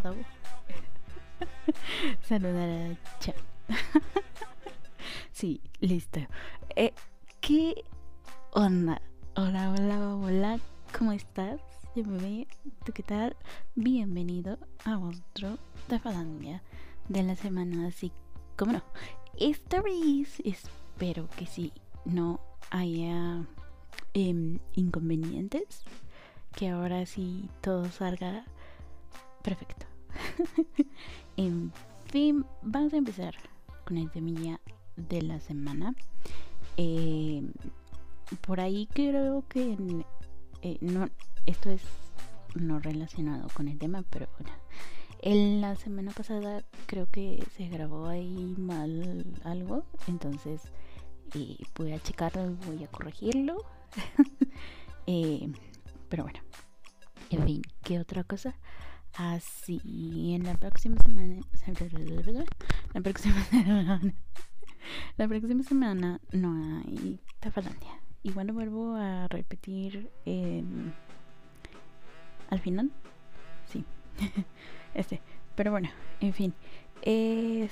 saludar a Cha. sí, listo. Eh, ¿Qué onda? Hola, hola, hola. ¿Cómo estás? Yo me. ¿Tú qué tal? Bienvenido a otro Tafalandia de la semana. Así como no. Esta vez espero que sí no haya Em, inconvenientes, que ahora sí todo salga perfecto. en fin, vamos a empezar con el temilla de la semana. Em, por ahí creo que eh, no, esto es no relacionado con el tema, pero bueno. En la semana pasada creo que se grabó ahí mal algo, entonces eh, voy a checarlo y voy a corregirlo Eh, pero bueno, en fin, ¿qué otra cosa? Así, en la próxima semana. La próxima semana. La próxima semana no hay Tafalandia. Igual vuelvo a repetir al final. Sí. este. Pero bueno, en fin. Este.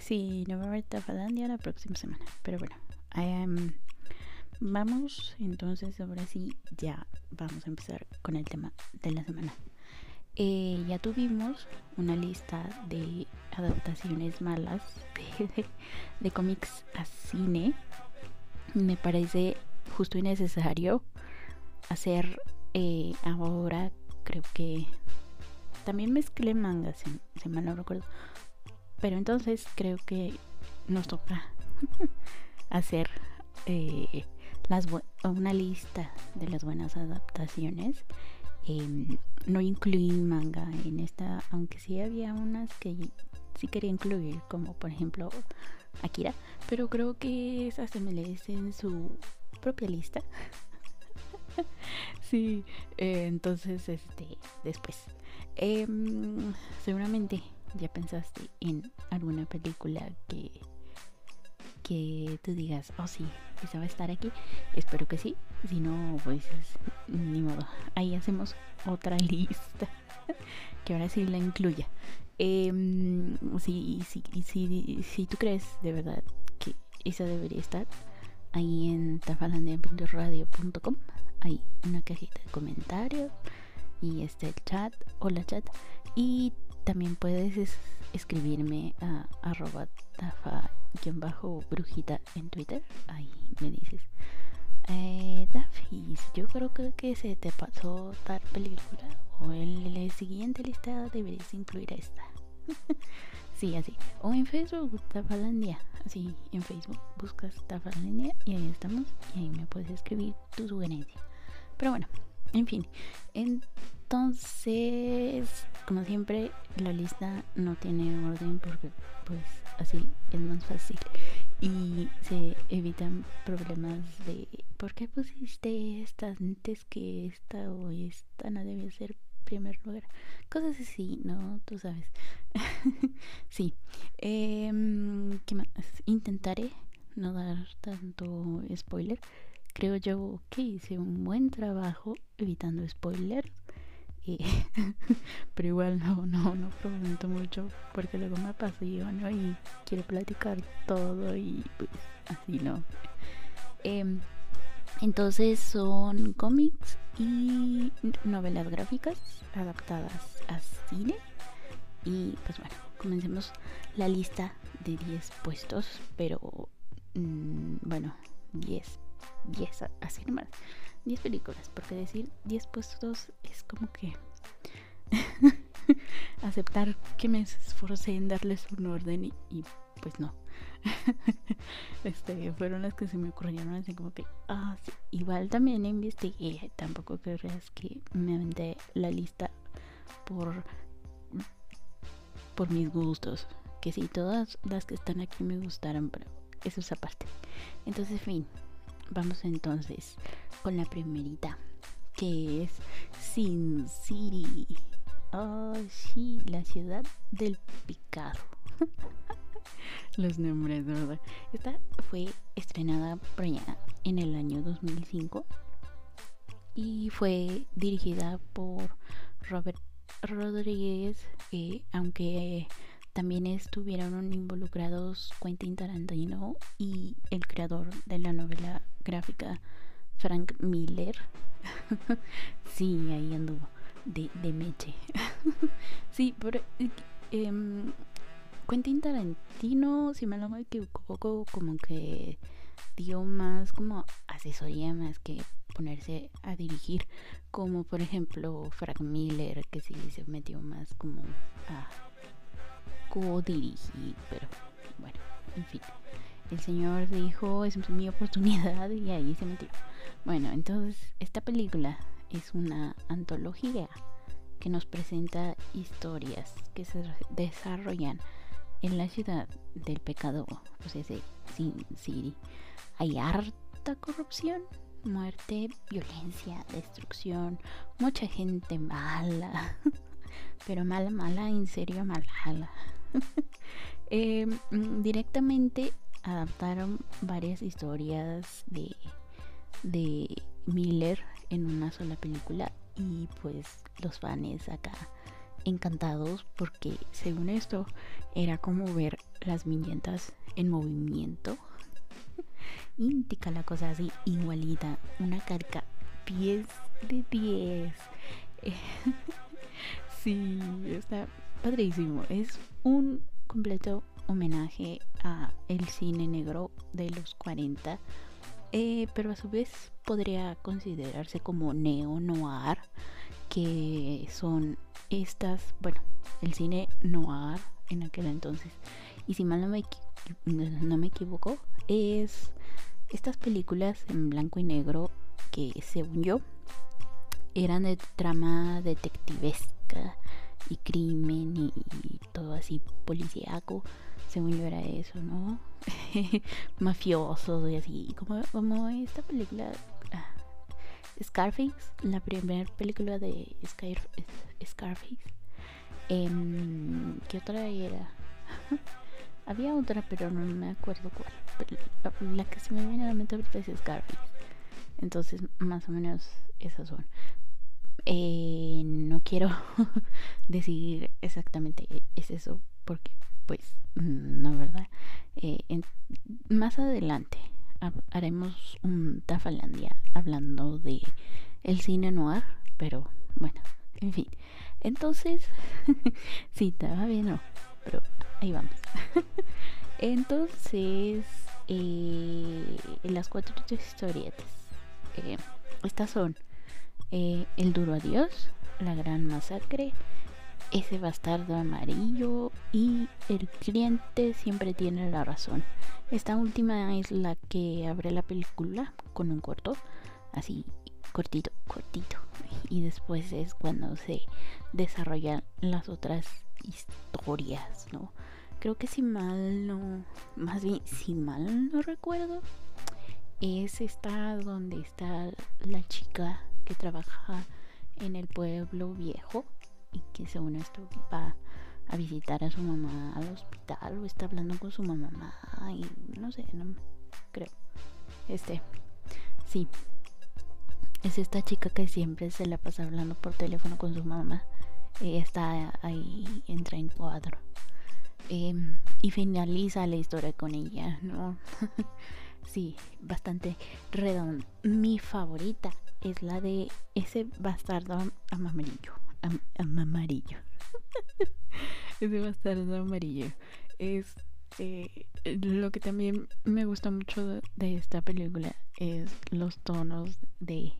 Sí, no va a haber Tafalandia la próxima semana. Pero bueno, I am. Vamos entonces ahora sí, ya vamos a empezar con el tema de la semana. Eh, ya tuvimos una lista de adaptaciones malas de, cómics a cine. Me parece justo y necesario hacer eh, ahora, creo que también mezclé mangas, si, si mal no recuerdo. Pero entonces creo que nos toca hacer eh, una lista de las buenas adaptaciones. Em, no incluí manga en esta, aunque sí había unas que sí quería incluir, como por ejemplo Akira, pero creo que esas se merecen su propia lista. sí, eh, entonces este después. Em, seguramente ya pensaste en alguna película que que tú digas, oh sí, esa va a estar aquí. Espero que sí. Si no, pues ni modo. Ahí hacemos otra lista que ahora sí la incluya. Eh, si, si, si, si tú crees de verdad que esa debería estar, ahí en tafalandia.radio.com hay una cajita de comentarios y está el chat, hola chat. Y también puedes escribirme a arroba tafa-brujita en Twitter. Ahí me dices. Eh, yo creo que, se te pasó tal película. O en la siguiente lista deberías incluir esta. sí, así. O en Facebook, Tafalandia. Así, en Facebook buscas Tafalandia y ahí estamos. Y ahí me puedes escribir tu sugerencia. Pero bueno, en fin. Entonces, como siempre, la lista no tiene orden porque pues así es más fácil y se evitan problemas de ¿por qué pusiste esta antes que esta o esta no debe ser primer lugar? Cosas así, ¿no? Tú sabes. sí. Em, ¿Qué más? Intentaré no dar tanto spoiler. Creo yo que hice un buen trabajo evitando spoilers pero igual no, no, no prometo mucho porque luego me apasiona y quiero platicar todo y pues así no. Em, entonces son cómics y novelas gráficas adaptadas a cine. Y pues bueno, comencemos la lista de 10 puestos, pero mm, bueno, 10, 10 así nomás. 10 películas, porque decir 10 puestos es como que aceptar que me esforcé en darles un orden y, pues no. este, fueron las que se me ocurrieron así como que, ah, igual también investigué, tampoco creas que me aventé la lista por por mis gustos, que sí, todas las que están aquí me gustaron, pero eso es aparte. Entonces, fin, vamos entonces con la primerita, que es Sin City. Oh, sí, la ciudad del picado. Los nombres, ¿verdad? Esta fue estrenada por allá en el año 2005. y fue dirigida por Robert Rodríguez, eh, aunque también estuvieron involucrados Quentin Tarantino y el creador de la novela gráfica Frank Miller. sí, ahí anduvo, de, de Meche. sí, pero eh, Quentin Tarantino, si me lo equivoco, como que dio más como asesoría más que ponerse a dirigir, como por ejemplo Frank Miller, que sí se metió más como a co-dirigir, pero bueno, en fin. El señor dijo, es mi oportunidad y ahí se metió. Bueno, entonces esta película es una antología que nos presenta historias que se desarrollan en la ciudad del pecado, o sea, Sin City, hay harta corrupción, muerte, violencia, destrucción, mucha gente mala, pero mala, mala, en serio, mala. eh, directamente adaptaron varias historias de, de Miller en una sola película y pues los fans acá encantados porque según esto era como ver las viñetas en movimiento. Íntica la cosa así, igualita, una carca 10 de 10. sí, está padrísimo. Es un completo homenaje a el cine negro de los 40. Eh, pero a su vez podría considerarse como neo-noir que son estas, bueno, el cine noir en aquel entonces. Y si mal no me, no me equivoco, es estas películas en blanco y negro que según yo eran de trama detectivesca y crimen y, todo así policíaco. Según yo era eso, ¿no? Mafioso y así. Como, como esta película Scarface, la primera película de Scarface. Em, ¿Qué otra era? Había otra, pero no me acuerdo cuál. la, que se me viene a la mente ahorita es Scarface. Entonces, más o menos esas son. Eh, no quiero decir exactamente es eso, porque, pues, no, ¿verdad? Eh, más adelante haremos un Tafalandia hablando de el cine noir, pero bueno, en fin. Entonces, sí, estaba bien, no, pero ahí vamos. Entonces, eh, las cuatro historietas, estas son eh, El duro adiós, La gran masacre, Ese bastardo amarillo y El cliente siempre tiene la razón. Esta última es la que abre la película con un corto, así cortito, cortito. Y después es cuando se desarrollan las otras historias, ¿no? Creo que si mal no, más bien si mal no recuerdo, es esta donde está la chica que trabaja en el pueblo viejo y que según esto va a visitar a su mamá al hospital o está hablando con su mamá y no sé, no creo. Este, sí. Es esta chica que siempre se la pasa hablando por teléfono con su mamá. está ahí, entra en cuadro. Em, y finaliza la historia con ella, ¿no? sí, bastante redondo. Mi favorita es la de ese bastardo amarillo. amarillo. ese bastardo amarillo. Es eh, lo que también me gusta mucho de esta película es los tonos de,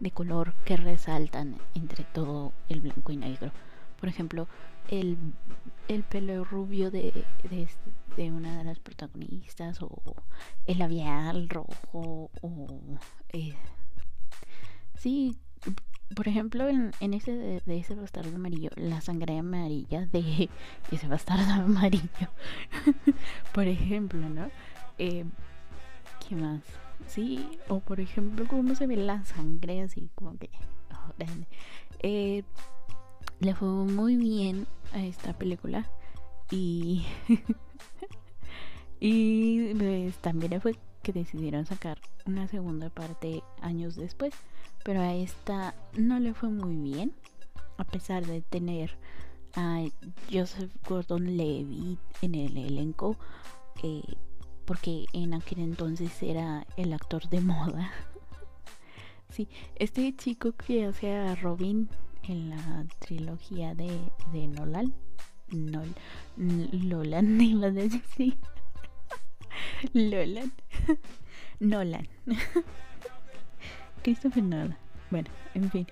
de color que resaltan entre todo el blanco y negro. Por ejemplo, el, el pelo rubio de, de, una de las protagonistas o el labial rojo o... Eh, sí, por ejemplo, en, en ese de, ese bastardo amarillo, la sangre amarilla de ese bastardo amarillo. por ejemplo, ¿no? Eh, ¿Qué más? Sí, o por ejemplo, cómo se ve la sangre así como que... Oh, eh, le fue muy bien a esta película y... y pues, también fue que decidieron sacar una segunda parte años después, pero a esta no le fue muy bien, a pesar de tener a Joseph Gordon-Levitt en el elenco, eh, porque en aquel entonces era el actor de moda. sí, este chico que hace a Robin en la trilogía de, de Nolan, Nol, Lolan, iba a decir, Lolan, Nolan, Christopher Nolan. Bueno, en fin,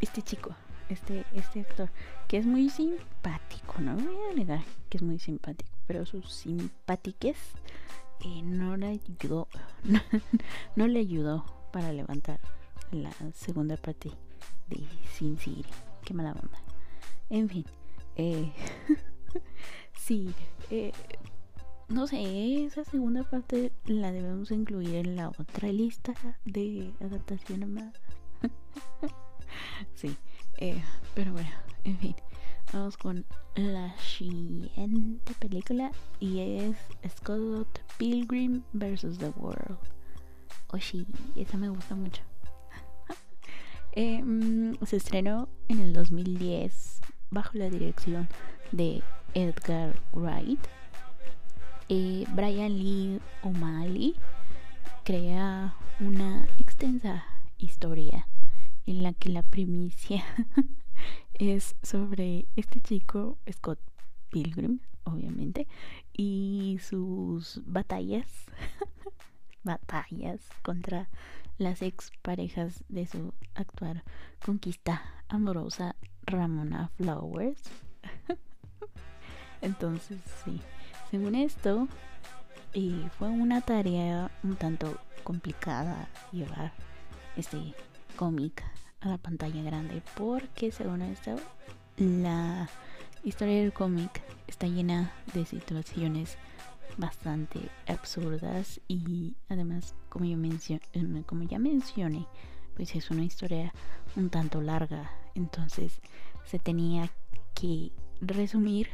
este chico, este, este actor, que es muy simpático, no voy a negar que es muy simpático, pero sus simpátiques eh, no le ayudó, no, le ayudó para levantar la segunda parte de Sin City. Qué mala onda. En fin, eh, sí, eh, no sé, esa segunda parte la debemos incluir en la otra lista de adaptaciones más. sí, eh, pero bueno, en fin, vamos con la siguiente película y es Scott Pilgrim vs. The World. Oh, sí, esa me gusta mucho. Em, se estrenó en el 2010 bajo la dirección de Edgar Wright. Eh, Brian Lee O'Malley crea una extensa historia en la que la primicia es sobre este chico, Scott Pilgrim, obviamente, y sus batallas, batallas contra las ex parejas de su actual conquista amorosa Ramona Flowers. Entonces, sí, según esto, y fue una tarea un tanto complicada llevar este cómic a la pantalla grande porque según esto la historia del cómic está llena de situaciones bastante absurdas y además como yo em, como ya mencioné pues es una historia un tanto larga entonces se tenía que resumir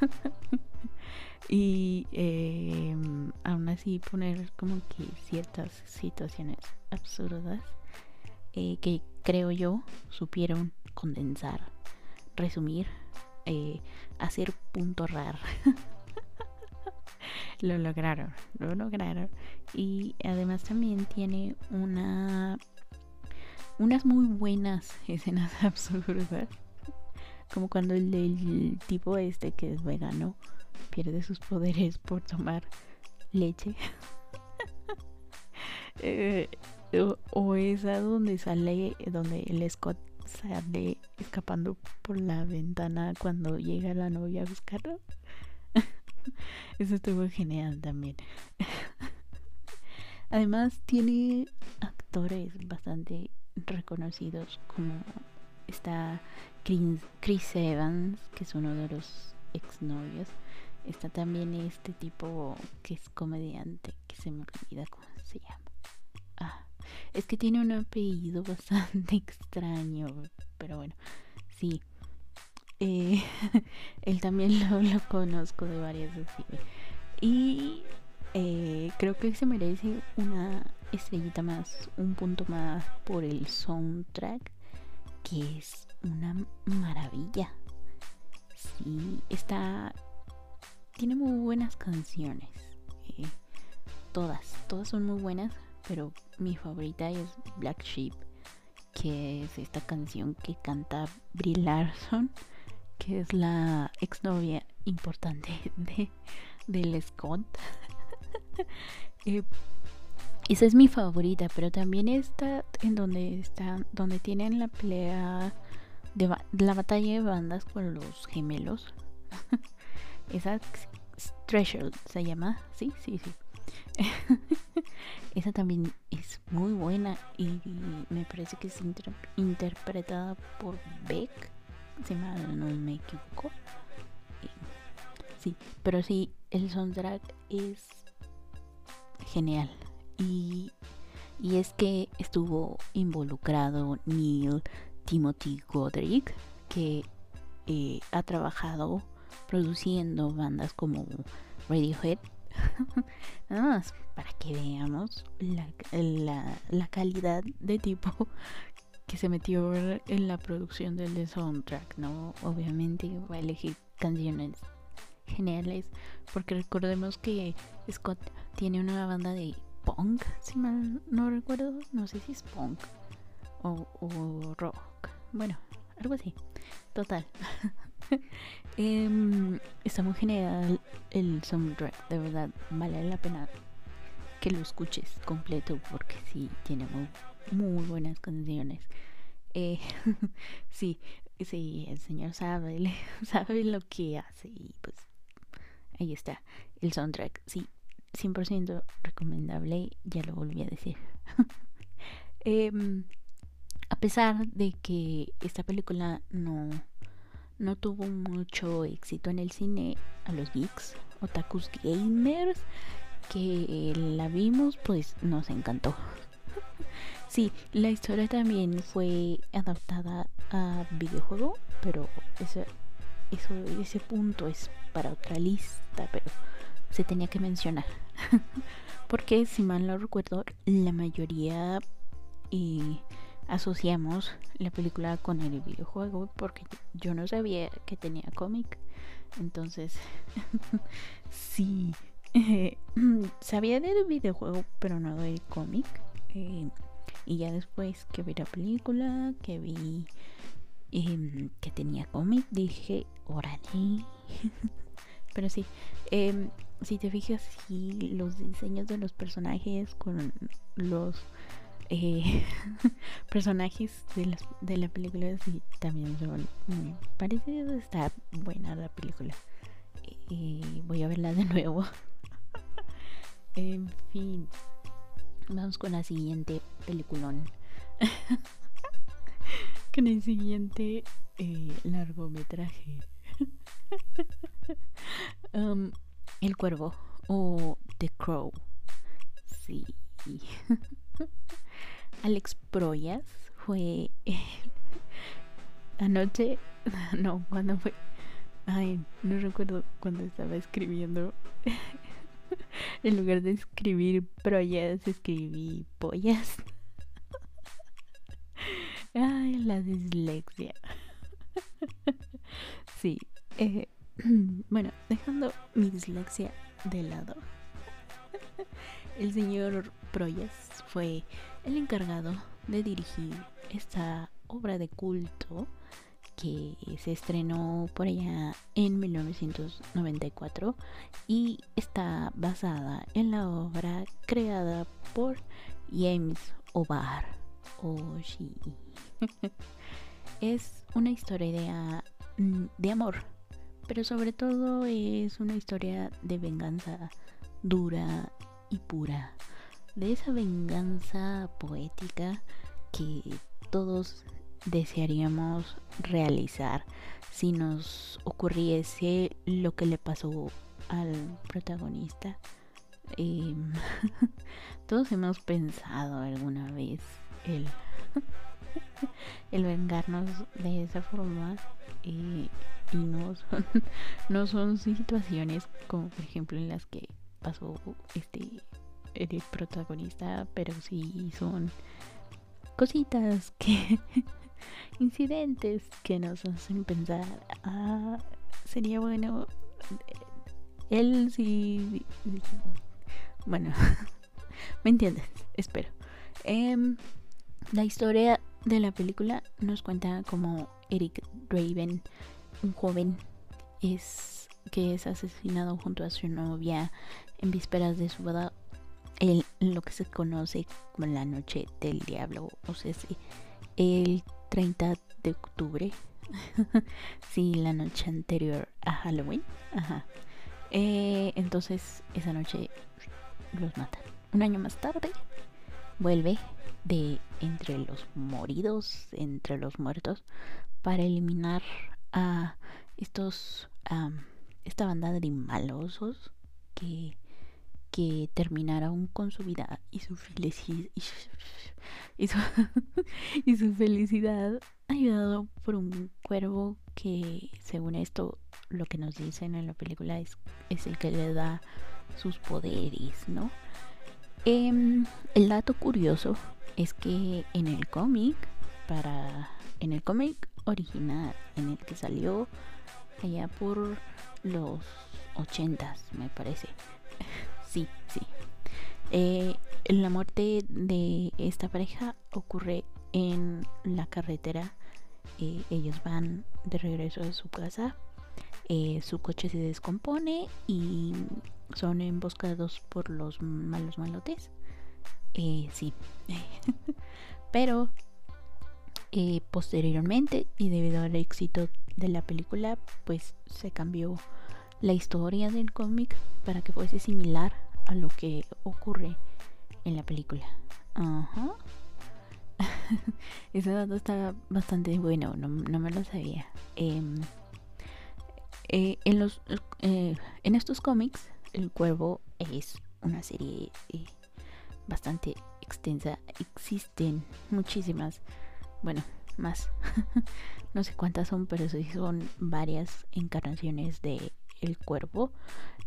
y em, aún así poner como que ciertas situaciones absurdas eh, que creo yo supieron condensar, resumir, eh, hacer punto rar. lo lograron, lo lograron. Y además también tiene una unas muy buenas escenas absurdas. Como cuando el, tipo este que es vegano pierde sus poderes por tomar leche. eh, o, esa donde sale, donde el Scott sale escapando por la ventana cuando llega la novia a buscarlo. Eso estuvo genial también. Además tiene actores bastante reconocidos como está Chris Evans, que es uno de los exnovios. Está también este tipo que es comediante, que se me olvida cómo se llama. Ah, es que tiene un apellido bastante extraño, pero bueno, sí. Él también lo, conozco de varias veces. Y eh, creo que se merece una estrellita más, un punto más por el soundtrack, que es una maravilla. Sí, está. Tiene muy buenas canciones. Eh, todas, todas son muy buenas pero mi favorita es Black Sheep, que es esta canción que canta Brie Larson, que es la exnovia importante de del Scott. Eh, esa es mi favorita, pero también está en donde está, donde tienen la pelea de la batalla de bandas con los gemelos. esa Treasure se llama, sí, sí, sí. Esa también es muy buena y me parece que es interpretada por Beck, si mal no me equivoco. Sí, pero sí, el soundtrack es genial. Y, y es que estuvo involucrado Neil Timothy Godric, que eh, ha trabajado produciendo bandas como Radiohead, Nada más para que veamos la, la, la calidad de tipo que se metió en la producción del soundtrack, ¿no? Obviamente va a elegir canciones geniales, porque recordemos que Scott tiene una banda de punk, si mal no recuerdo, no sé si es punk o, rock, bueno, algo así, total. eh, está genial el soundtrack, de verdad, vale la pena que lo escuches completo porque sí, tiene muy, muy buenas canciones. Eh, sí, sí, el señor sabe, sabe lo que hace y pues ahí está el soundtrack. Sí, 100% recomendable, ya lo volví a decir. eh, a pesar de que esta película no, no tuvo mucho éxito en el cine, a los geeks, otakus gamers que la vimos, pues nos encantó. Sí, la historia también fue adaptada a videojuego, pero eso, eso, ese punto es para otra lista, pero se tenía que mencionar. Porque si mal no recuerdo, la mayoría y asociamos la película con el videojuego porque yo no sabía que tenía cómic. Entonces, sí, sabía del videojuego, pero no del cómic. Eh, y ya después que vi la película, que vi em, que tenía cómic, dije, órale. pero sí, em, si te fijas, sí, los diseños de los personajes con los eh, personajes de, las, de la película sí, también son muy parecidos. Está buena la película. Y voy a verla de nuevo. en fin, vamos con la siguiente peliculón. con el siguiente eh, largometraje. Um, el cuervo o The Crow. Sí. Alex Proyas fue anoche, no, cuando fue, ay, no recuerdo cuando estaba escribiendo. en lugar de escribir Proyas, escribí pollas. ay, la dislexia. sí, eh, bueno, dejando mi dislexia de lado. El señor Proyas fue el encargado de dirigir esta obra de culto que se estrenó por allá en 1994 y está basada en la obra creada por James O'Barr. es una historia de, de amor, pero sobre todo es una historia de venganza dura y pura, de esa venganza poética que todos desearíamos realizar si nos ocurriese lo que le pasó al protagonista. Em, todos hemos pensado alguna vez el, el vengarnos de esa forma y no son, no son situaciones como por ejemplo en las que pasó este el protagonista, pero sí son cositas que incidentes que nos hacen pensar, ah, sería bueno él sí bueno, me entiendes, espero. Em, la historia de la película nos cuenta como Eric Raven, un joven, es que es asesinado junto a su novia en vísperas de su boda lo que se conoce como la noche del diablo, o sea, sí, el 30 de octubre, sí, la noche anterior a Halloween, ajá. Eh, entonces esa noche los matan. Un año más tarde vuelve de entre los moridos, entre los muertos, para eliminar a estos, esta banda de malosos que que terminara aún con su vida y su felicidad y su, felicidad ayudado por un cuervo que según esto lo que nos dicen en la película es, es el que le da sus poderes, ¿no? Em, el dato curioso es que en el cómic, para en el cómic original, en el que salió allá por los ochentas, me parece. sí, sí. Eh, la muerte de esta pareja ocurre en la carretera. Eh, ellos van de regreso a su casa. Eh, su coche se descompone y son emboscados por los malos malotes. sí. Pero posteriormente y debido al éxito de la película, pues se cambió la historia del cómic para que fuese similar a lo que ocurre en la película. Ajá. Ese dato está bastante bueno, no, me lo sabía. Em, eh, en, los, eh, en estos cómics, El Cuervo es una serie eh, bastante extensa. Existen muchísimas, bueno, más. no sé cuántas son, pero sí son varias encarnaciones de El Cuervo.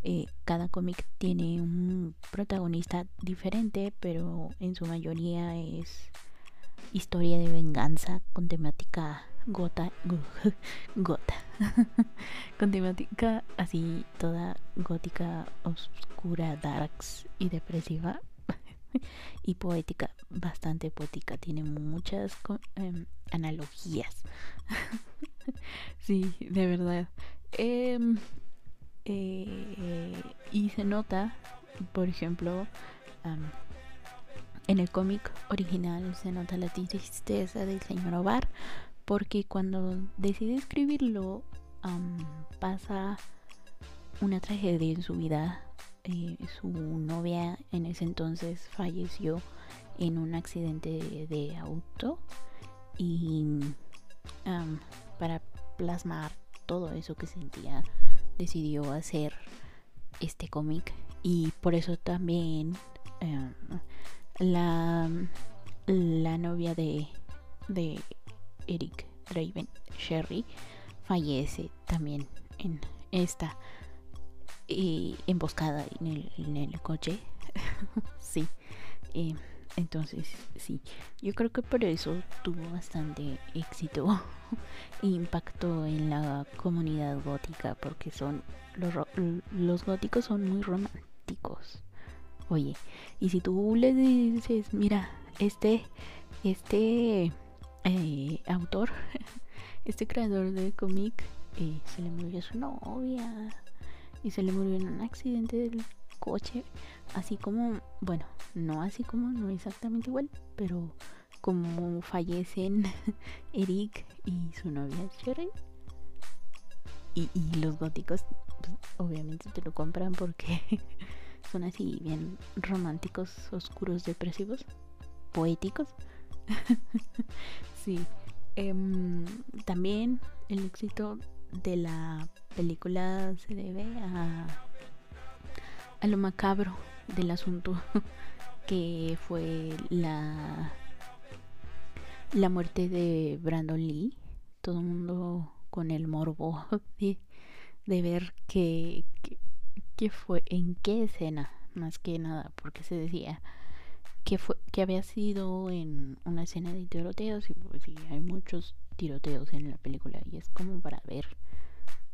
Eh, cada cómic tiene un protagonista diferente, pero en su mayoría es historia de venganza con temática gota, gota, con temática así toda gótica, oscura, darks y depresiva y poética, bastante poética, tiene muchas em, analogías. sí, de verdad. Em, eh, y se nota, por ejemplo, en el cómic original se nota la tristeza del señor Obar, porque cuando decide escribirlo pasa una tragedia en su vida. Eh, su novia en ese entonces falleció en un accidente de auto y para plasmar todo eso que sentía decidió hacer este cómic y por eso también em, la, la novia de, de Eric Draven, Sherry, fallece también en esta eh, emboscada en el, coche. sí. Eh, entonces, sí, yo creo que por eso tuvo bastante éxito e impacto en la comunidad gótica, porque son los, los góticos son muy románticos. Oye, y si tú le dices, mira, este, este eh, autor, este creador de cómic, eh, se le murió su novia y se le murió en un accidente del coche, así como, bueno, no así como, no exactamente igual, pero como fallecen Eric y su novia Sherry. Y, los góticos, pues, obviamente te lo compran porque son así bien románticos, oscuros, depresivos, poéticos. sí. Em, también el éxito de la película se debe a a lo macabro del asunto que fue la la muerte de Brandon Lee. Todo el mundo con el morbo de, ver que, fue en qué escena más que nada porque se decía que fue que había sido en una escena de tiroteos y pues sí hay muchos tiroteos en la película y es como para ver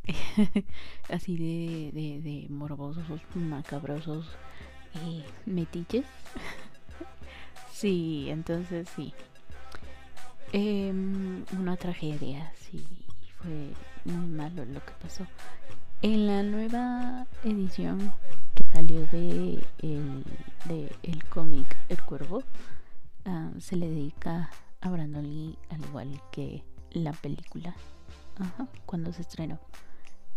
así de, de, morbosos, macabrosos y metiches. sí, entonces sí. Em, una tragedia, sí, fue muy malo lo que pasó. En la nueva edición que salió de el, de el cómic El Cuervo, ah, se le dedica a Brandon Lee al igual que la película cuando se estrenó.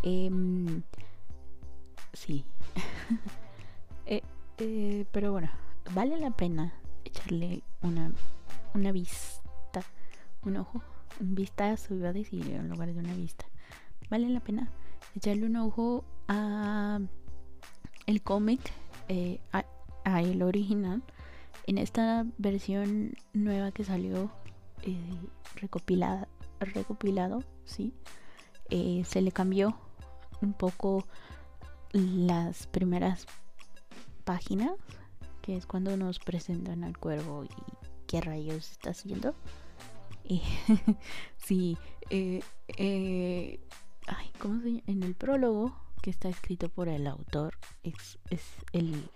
Em, sí. Eh, eh, pero bueno, vale la pena echarle una, una vista, un ojo, un vistazo, iba a decir en lugar de una vista. Vale la pena echarle un ojo a el cómic, eh, a, el original. En esta versión nueva que salió recopilada, recopilado, sí, se le cambió un poco las primeras páginas, que es cuando nos presentan al cuervo y qué rayos está haciendo. Y sí, eh, eh, ay, ¿cómo se llama? En el prólogo que está escrito por el autor es, es el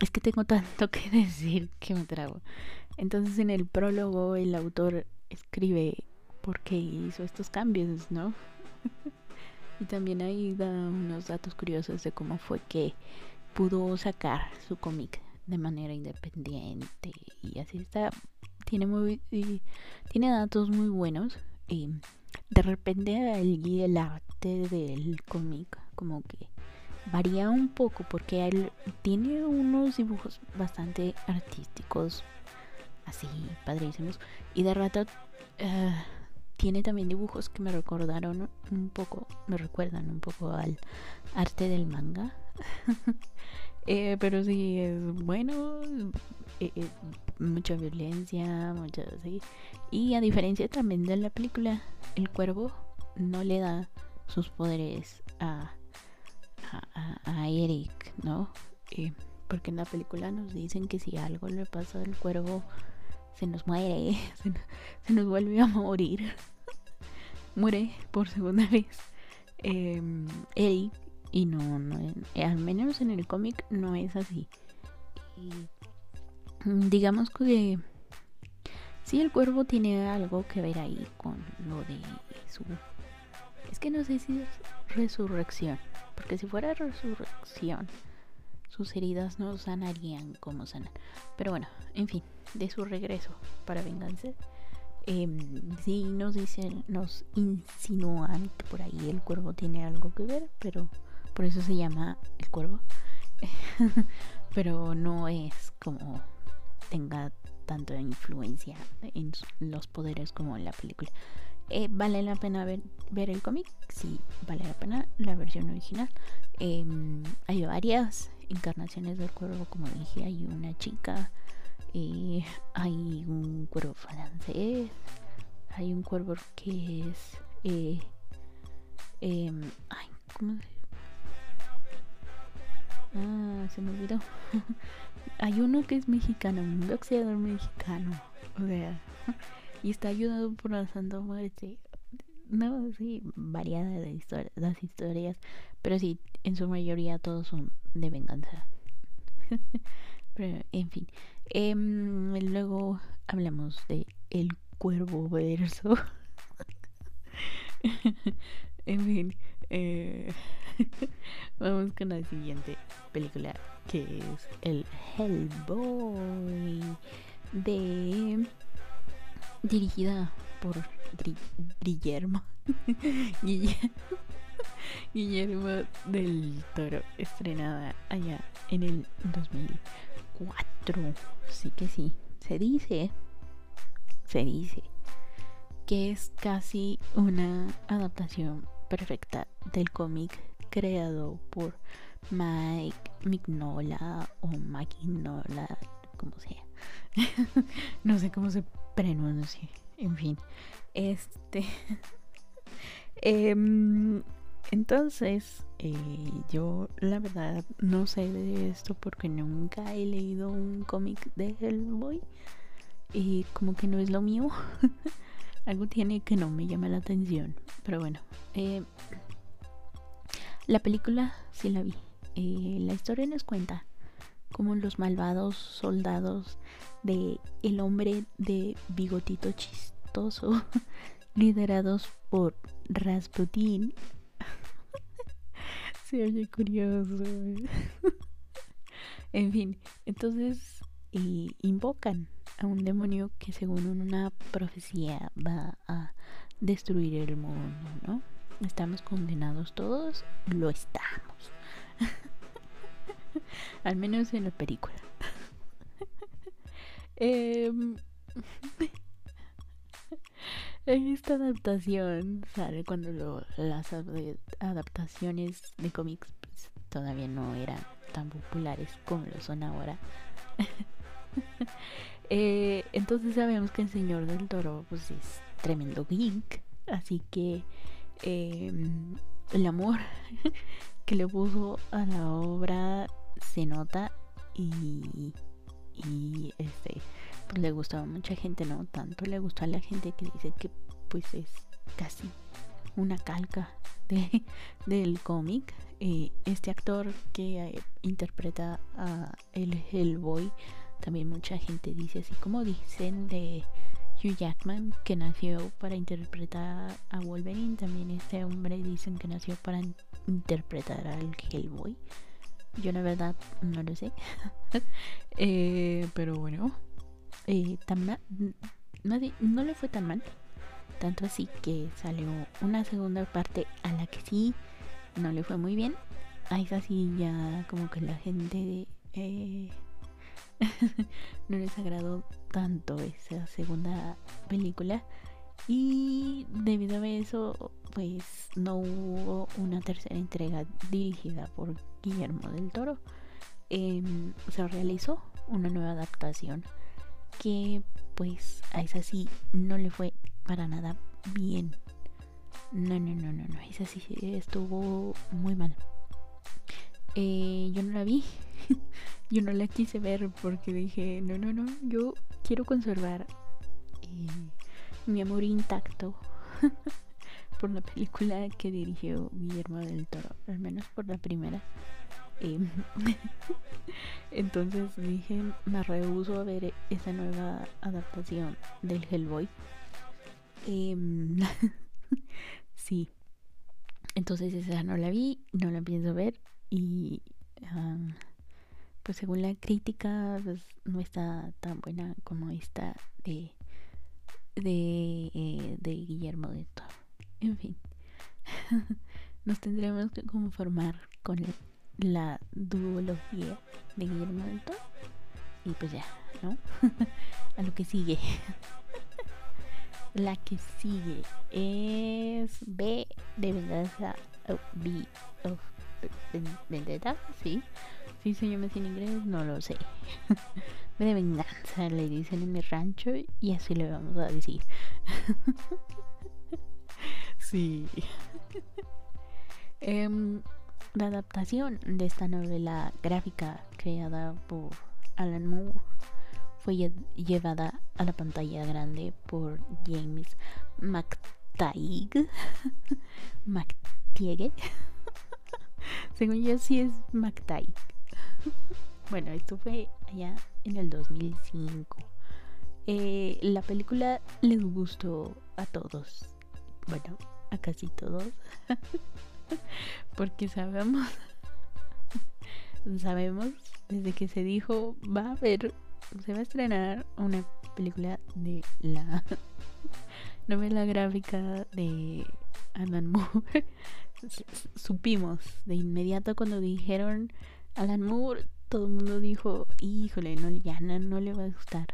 es que tengo tanto que decir que me trago. Entonces en el prólogo el autor escribe por qué hizo estos cambios, ¿no? y también ahí da unos datos curiosos de cómo fue que pudo sacar su cómic de manera independiente y así está. Tiene muy tiene datos muy buenos y de repente el, arte del cómic como que varía un poco porque él tiene unos dibujos bastante artísticos, así padrísimos, y de rato uh, tiene también dibujos que me recordaron un poco, me recuerdan un poco al arte del manga. eh, pero sí es bueno, eh, eh, mucha violencia, mucha así. Y a diferencia también de la película, el cuervo no le da sus poderes a a, Eric, ¿no? Eh, porque en la película nos dicen que si algo le pasa al cuervo, se nos muere, se nos, vuelve a morir. Muere por segunda vez. Eric, y no, no, eh, al menos en el cómic no es así. Y digamos que sí, el cuervo tiene algo que ver ahí con lo de su. Es que no sé si es resurrección. Porque si fuera resurrección, sus heridas no sanarían como sanan. Pero bueno, en fin, de su regreso para venganza. Eh, sí nos dicen, nos insinúan que por ahí el cuervo tiene algo que ver, pero por eso se llama el cuervo. pero no es como tenga tanta influencia en los poderes como en la película. Eh, ¿Vale la pena ver, ver el cómic? Sí, vale la pena la versión original. Em, hay varias encarnaciones del cuervo, como dije, hay una chica, eh, hay un cuervo francés, hay un cuervo que es... Eh, em, ay, ¿cómo se Ah, se me olvidó. hay uno que es mexicano, un boxeador mexicano. O sea, y está ayudado por la Santa Muerte. No, sí, variada de las historias, pero sí, en su mayoría todos son de venganza. pero, en fin. Em, luego hablamos de El Cuervo Verso. en fin, eh, vamos con la siguiente película que es el Hellboy de dirigida por Guillermo. Guillermo del Toro, estrenada allá en el 2004. Sí que sí, se dice, se dice que es casi una adaptación perfecta del cómic creado por Mike Mignola o Magnola, como sea. no sé cómo se pronuncie. En fin. Este. Em, entonces, eh, yo la verdad no sé de esto porque nunca he leído un cómic de Hellboy. Y como que no es lo mío. Algo tiene que no me llama la atención. Pero bueno. Eh, la película sí la vi. Eh, la historia nos cuenta como los malvados soldados de el hombre de bigotito chistoso liderados por Rasputin. Se oye curioso en fin entonces invocan a un demonio que según una profecía va a destruir el mundo no estamos condenados todos lo estamos Al menos en la película. em, esta adaptación sale cuando las adaptaciones de cómics pues, todavía no eran tan populares como lo son ahora. Eh, entonces sabemos que el Señor del Toro pues es tremendo geek, así que em, el amor que le puso a la obra se nota y, y este pues le gustó a mucha gente, no tanto le gustó a la gente que dice que pues es casi una calca de, del cómic. Eh, este actor que eh, interpreta a el Hellboy, también mucha gente dice así como dicen de Hugh Jackman que nació para interpretar a Wolverine, también este hombre dicen que nació para interpretar al Hellboy. Yo la verdad no lo sé. eh, pero bueno, eh, no, no le fue tan mal. Tanto así que salió una segunda parte a la que sí no le fue muy bien. A esa sí ya como que la gente eh, no les agradó tanto esa segunda película. Y debido a eso, pues no hubo una tercera entrega dirigida por Guillermo del Toro. Em, se realizó una nueva adaptación que pues a esa sí no le fue para nada bien. No, no, no, no, no. Esa sí estuvo muy mal. Eh, yo no la vi. yo no la quise ver porque dije, no, no, no. Yo quiero conservar eh, mi amor intacto por la película que dirigió Guillermo del Toro. Al menos por la primera. Em, entonces dije, me rehuso a ver esa nueva adaptación del Hellboy. Em, sí. Entonces esa no la vi, no la pienso ver y pues según la crítica pues, no está tan buena como esta de de, eh, de Guillermo de Toro. En fin, nos tendremos que conformar con la duología de Guillermo del Toro y pues ya, ¿no? A lo que sigue. La que sigue es B de venganza. Oh, B of vendetta, sí. Sí, se llama en inglés, no lo sé. B de venganza le dicen en mi rancho y así le vamos a decir. sí. Em, la adaptación de esta novela gráfica creada por Alan Moore fue llevada a la pantalla grande por James McTaig. McTiege. Según yo sí es McTaig. Bueno, esto fue allá en el 2005. Eh, la película les gustó a todos. Bueno, a casi todos. Porque sabemos, sabemos desde que se dijo va a haber se va a estrenar una película de la novela gráfica de Alan Moore. Supimos de inmediato cuando dijeron Alan Moore, todo el mundo dijo, híjole, no, ya no, le va a gustar.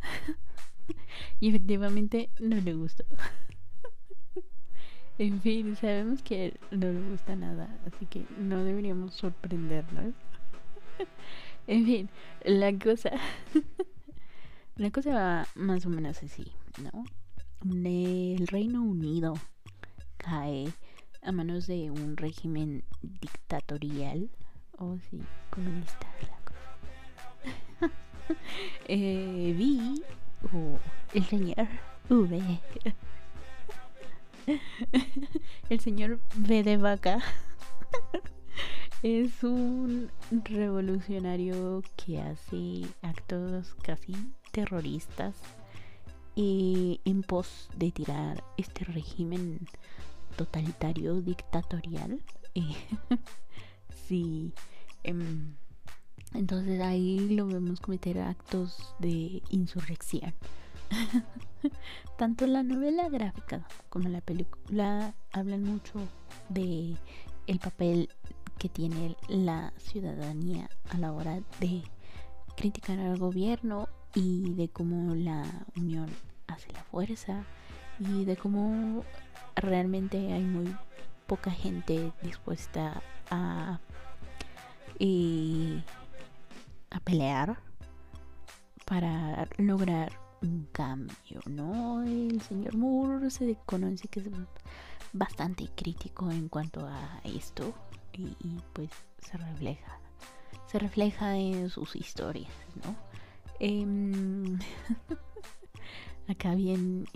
y efectivamente no le gustó. en fin, sabemos que no le gusta nada, así que no deberíamos sorprendernos. En fin, la cosa. la cosa va más o menos así, ¿no? El Reino Unido cae a manos de un régimen dictatorial. O oh, sí, comunista la cosa. eh, vi. Oh, el señor V. el señor V de vaca es un revolucionario que hace actos casi terroristas y en pos de tirar este régimen totalitario dictatorial. Sí. Em, entonces ahí lo vemos cometer actos de insurrección. Tanto la novela gráfica como la película hablan mucho de el papel que tiene la ciudadanía a la hora de criticar al gobierno y de cómo la unión hace la fuerza y de cómo realmente hay muy poca gente dispuesta a a pelear para lograr un cambio, ¿no? El señor Moore se conoce que es bastante crítico en cuanto a esto y, pues se refleja se refleja en sus historias, ¿no? Em, acá bien,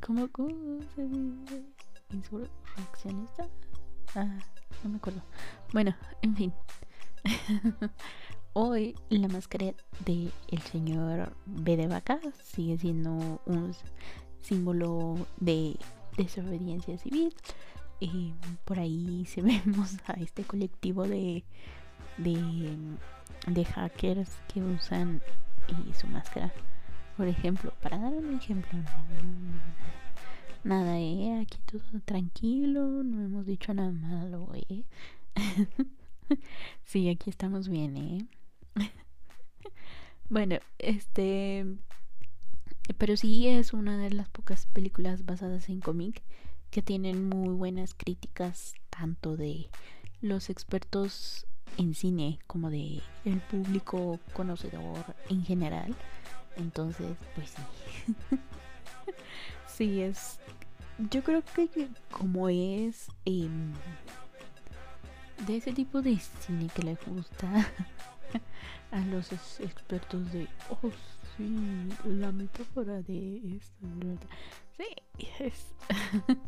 ¿cómo, cómo se dice? ¿Insurreccionista? Ah, no me acuerdo. Bueno, en fin. Hoy la máscara de el señor B de vaca sigue siendo un símbolo de desobediencia civil. Y por ahí se vemos a este colectivo de, de, hackers que usan y su máscara. Por ejemplo, para dar un ejemplo, nada, eh, aquí todo tranquilo, no hemos dicho nada malo, eh. sí, aquí estamos bien, eh. bueno, este. Pero sí es una de las pocas películas basadas en cómic que tienen muy buenas críticas, tanto de los expertos en cine como de el público conocedor en general. Entonces, pues sí. sí, es. Yo creo que como es em, de ese tipo de cine que le gusta a los expertos de, oh, sí, la metáfora de esto. Sí, es.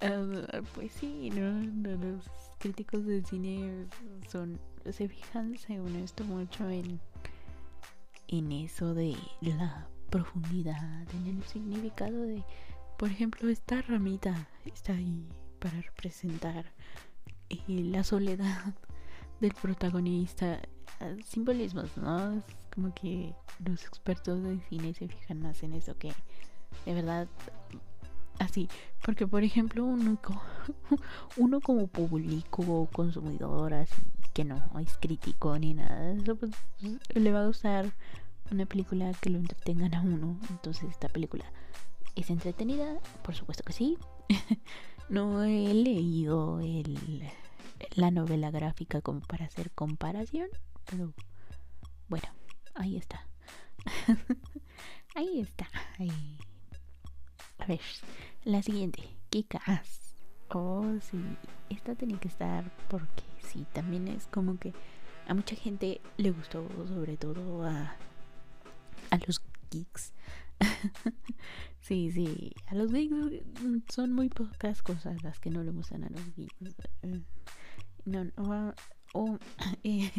Ah, pues sí, ¿no? Los críticos de cine son. Se fijan, según esto, mucho en. En eso de la profundidad, en el significado de. Por ejemplo, esta ramita está ahí para representar la soledad del protagonista simbolismos, ¿no? Es como que los expertos de cine se fijan más en eso que de verdad así. Porque, por ejemplo, uno, como público o consumidor, así que no es crítico ni nada eso, pues le va a gustar una película que lo entretengan a uno. Entonces, esta película es entretenida, por supuesto que sí. no he leído el, la novela gráfica como para hacer comparación, pero bueno, ahí está. ahí está. A ver, la siguiente. Kikas. Oh, sí. Esta tenía que estar porque sí, también es como que a mucha gente le gustó, sobre todo a, a los geeks. sí, sí, a los geeks son muy pocas cosas las que no le gustan a los geeks. No, no, o, eh,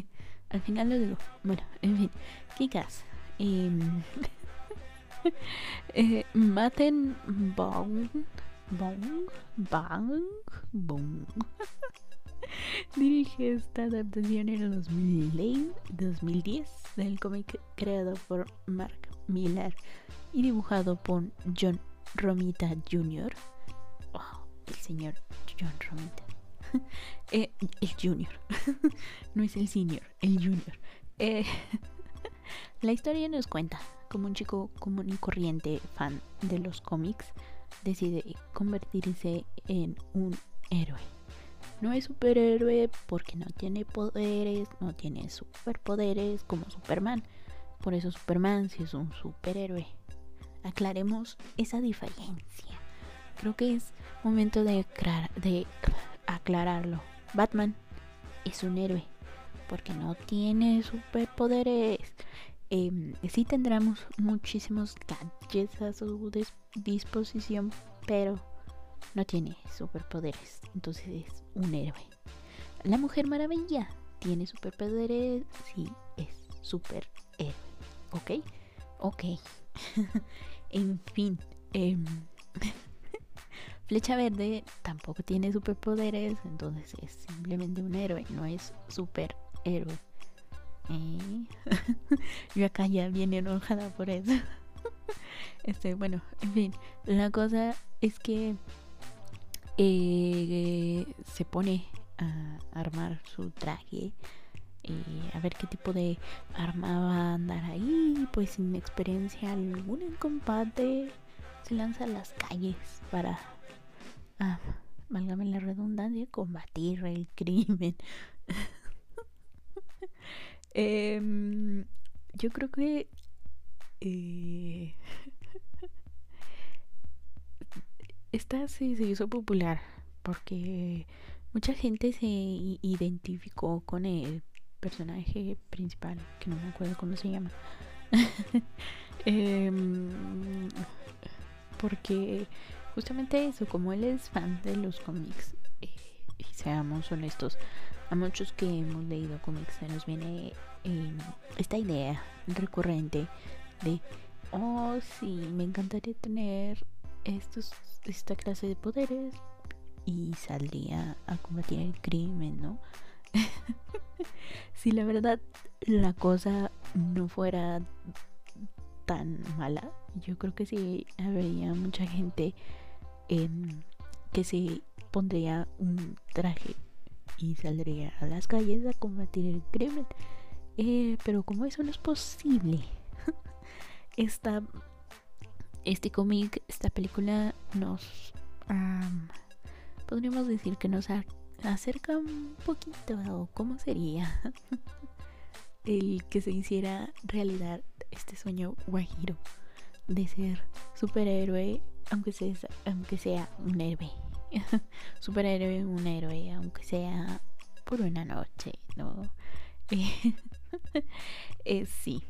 al final lo digo. Bueno, en fin, chicas. Em, eh, maten Bong. Bong. Bang. Bong. Dirige esta adaptación en el 2010 del cómic creado por Mark Miller y dibujado por John Romita Jr. el señor John Romita. Eh, el junior. no es el senior, el junior. Eh, la historia nos cuenta como un chico común y corriente fan de los cómics decide convertirse en un héroe. No es superhéroe porque no tiene poderes, no tiene superpoderes como Superman. Por eso Superman sí es un superhéroe. Aclaremos esa diferencia. Creo que es momento de, de aclararlo. Batman es un héroe porque no tiene superpoderes. Eh, sí tendremos muchísimos gadgets a su disposición, pero no tiene superpoderes. Entonces es un héroe. La Mujer Maravilla tiene superpoderes. Sí, es superhéroe. ¿Ok? Ok. en fin. Em, Flecha Verde tampoco tiene superpoderes, entonces es simplemente un héroe, no es superhéroe. ¿Eh? Yo acá ya viene enojada por eso. este, bueno, en fin, la cosa es que eh, se pone a armar su traje. Eh, a ver qué tipo de arma va a andar ahí. Pues sin experiencia alguna en combate, se lanza a las calles para ah, la redundancia, combatir el crimen. Em, yo creo que eh, esta sí se hizo popular porque mucha gente se identificó con el personaje principal, que no me acuerdo cómo se llama. Em, porque justamente eso, como él es fan de los cómics, eh, y seamos honestos, a muchos que hemos leído cómics se nos viene em, esta idea recurrente de, oh sí, me encantaría tener estos, esta clase de poderes y saldría a combatir el crimen, ¿no? si la verdad la cosa no fuera tan mala, yo creo que sí habría mucha gente que se pondría un traje y saldría a las calles a combatir el crimen. Eh, pero como eso no es posible, esta, este cómic, esta película nos... podríamos decir que nos acerca un poquito cómo sería el que se hiciera realidad este sueño guajiro de ser superhéroe, aunque sea, aunque sea un héroe. superhéroe, un héroe, aunque sea por una noche, ¿no? eh, sí.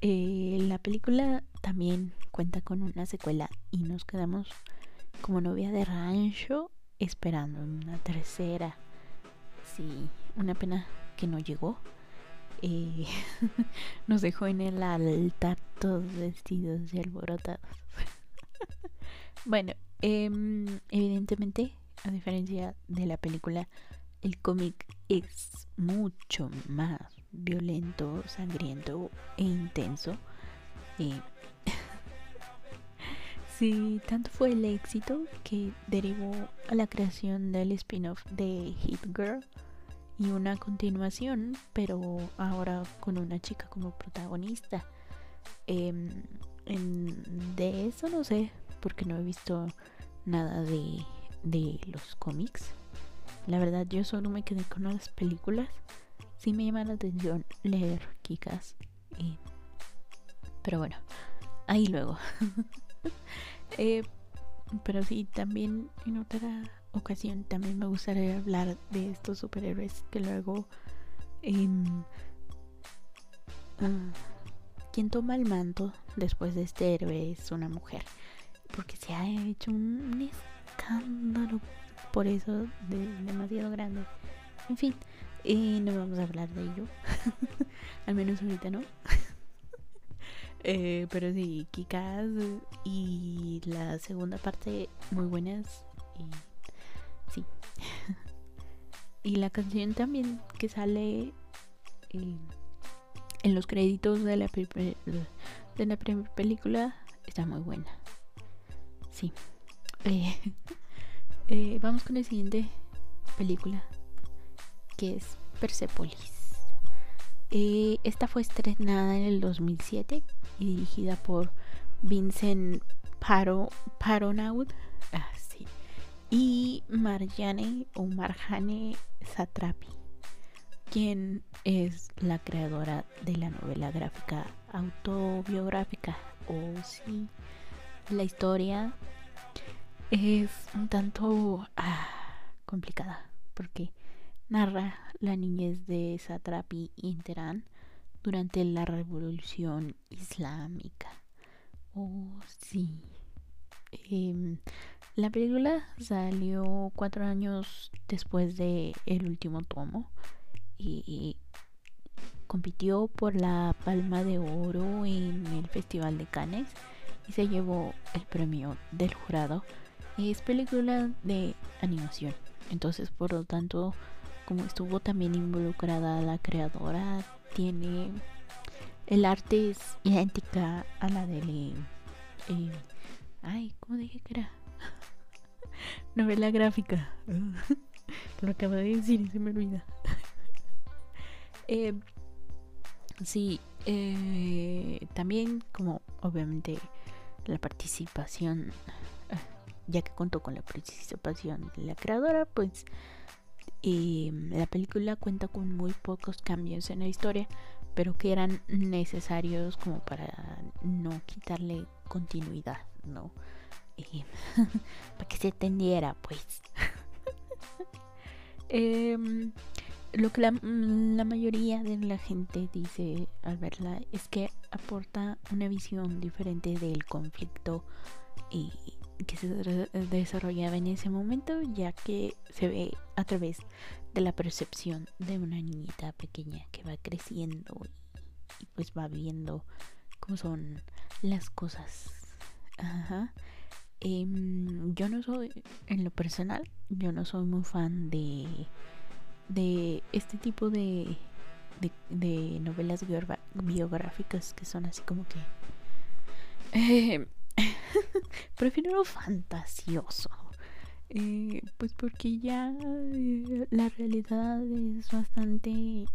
Eh, la película también cuenta con una secuela y nos quedamos como novia de rancho esperando una tercera. Sí, una pena que no llegó. Eh, nos dejó en el altar todos vestidos y alborotados. bueno, em, evidentemente, a diferencia de la película, el cómic es mucho más violento, sangriento e intenso. Eh, Sí, tanto fue el éxito que derivó a la creación del spin-off de Hit Girl y una continuación, pero ahora con una chica como protagonista. Em, de eso no sé, porque no he visto nada de, de los cómics. La verdad, yo solo me quedé con las películas. Sí me llama la atención leer Kikas. Pero bueno, ahí luego. Eh, pero sí, también en otra ocasión también me gustaría hablar de estos superhéroes que luego... Em, ah, quien toma el manto después de este héroe es una mujer. Porque se ha hecho un, escándalo por eso demasiado grande. En fin, eh, no vamos a hablar de ello. Al menos ahorita no. Eh, pero sí, Kikas y la segunda parte muy buenas. Y sí. y la canción también que sale eh, en los créditos de la, de la primera película está muy buena. Sí. Eh, vamos con la siguiente película que es Persepolis. Esta fue estrenada en el 2007 y dirigida por Vincent Paro, ah, y Marjane o Marjane Satrapi, quien es la creadora de la novela gráfica autobiográfica o sí, la historia es un tanto ah, complicada porque narra la niñez de Satrapi y Teherán durante la revolución islámica. Oh, sí. Em, la película salió cuatro años después de el último tomo y compitió por la Palma de Oro en el Festival de Cannes y se llevó el premio del jurado. Es película de animación, entonces por lo tanto, como estuvo también involucrada la creadora tiene el arte es idéntica a la de eh, ay cómo dije que era novela gráfica. Lo acabo de decir y se me olvida. Eh, sí eh, también como obviamente la participación ya que contó con la participación de la creadora pues y la película cuenta con muy pocos cambios en la historia, pero que eran necesarios como para no quitarle continuidad, ¿no? para que se entendiera, pues. Em, lo que la, la, mayoría de la gente dice al verla es que aporta una visión diferente del conflicto y que se desarrollaba en ese momento, ya que se ve a través de la percepción de una niñita pequeña que va creciendo y, pues va viendo cómo son las cosas. Ajá. Em, yo no soy, en lo personal, yo no soy muy fan de, de este tipo de, de, novelas biográficas que son así como que... Eh, prefiero lo fantasioso. Eh, pues porque ya eh, la realidad es bastante...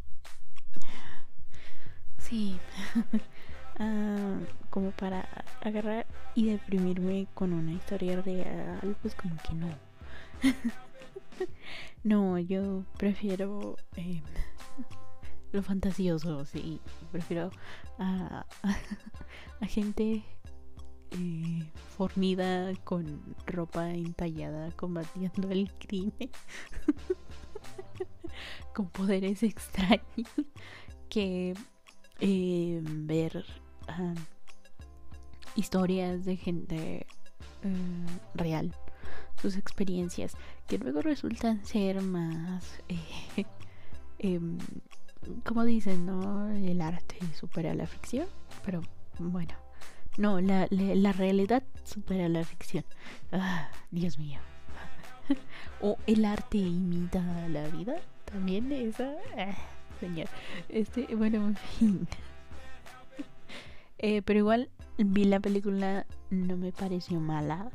Sí. Ah, como para agarrar y deprimirme con una historia real, pues como que no. no, yo prefiero eh, lo fantasioso, sí. Prefiero a, a, gente eh, fornida con ropa entallada combatiendo el crimen. con poderes extraños que eh, ver historias de gente eh, real, sus experiencias, que luego resultan ser más, eh, em, como dicen, ¿no? El arte supera la ficción, pero bueno, no, la, realidad supera la ficción. Ah, Dios mío. o el arte imita la vida, también esa, ah, señor. Este, bueno, en fin. Eh, pero igual vi la película, no me pareció mala.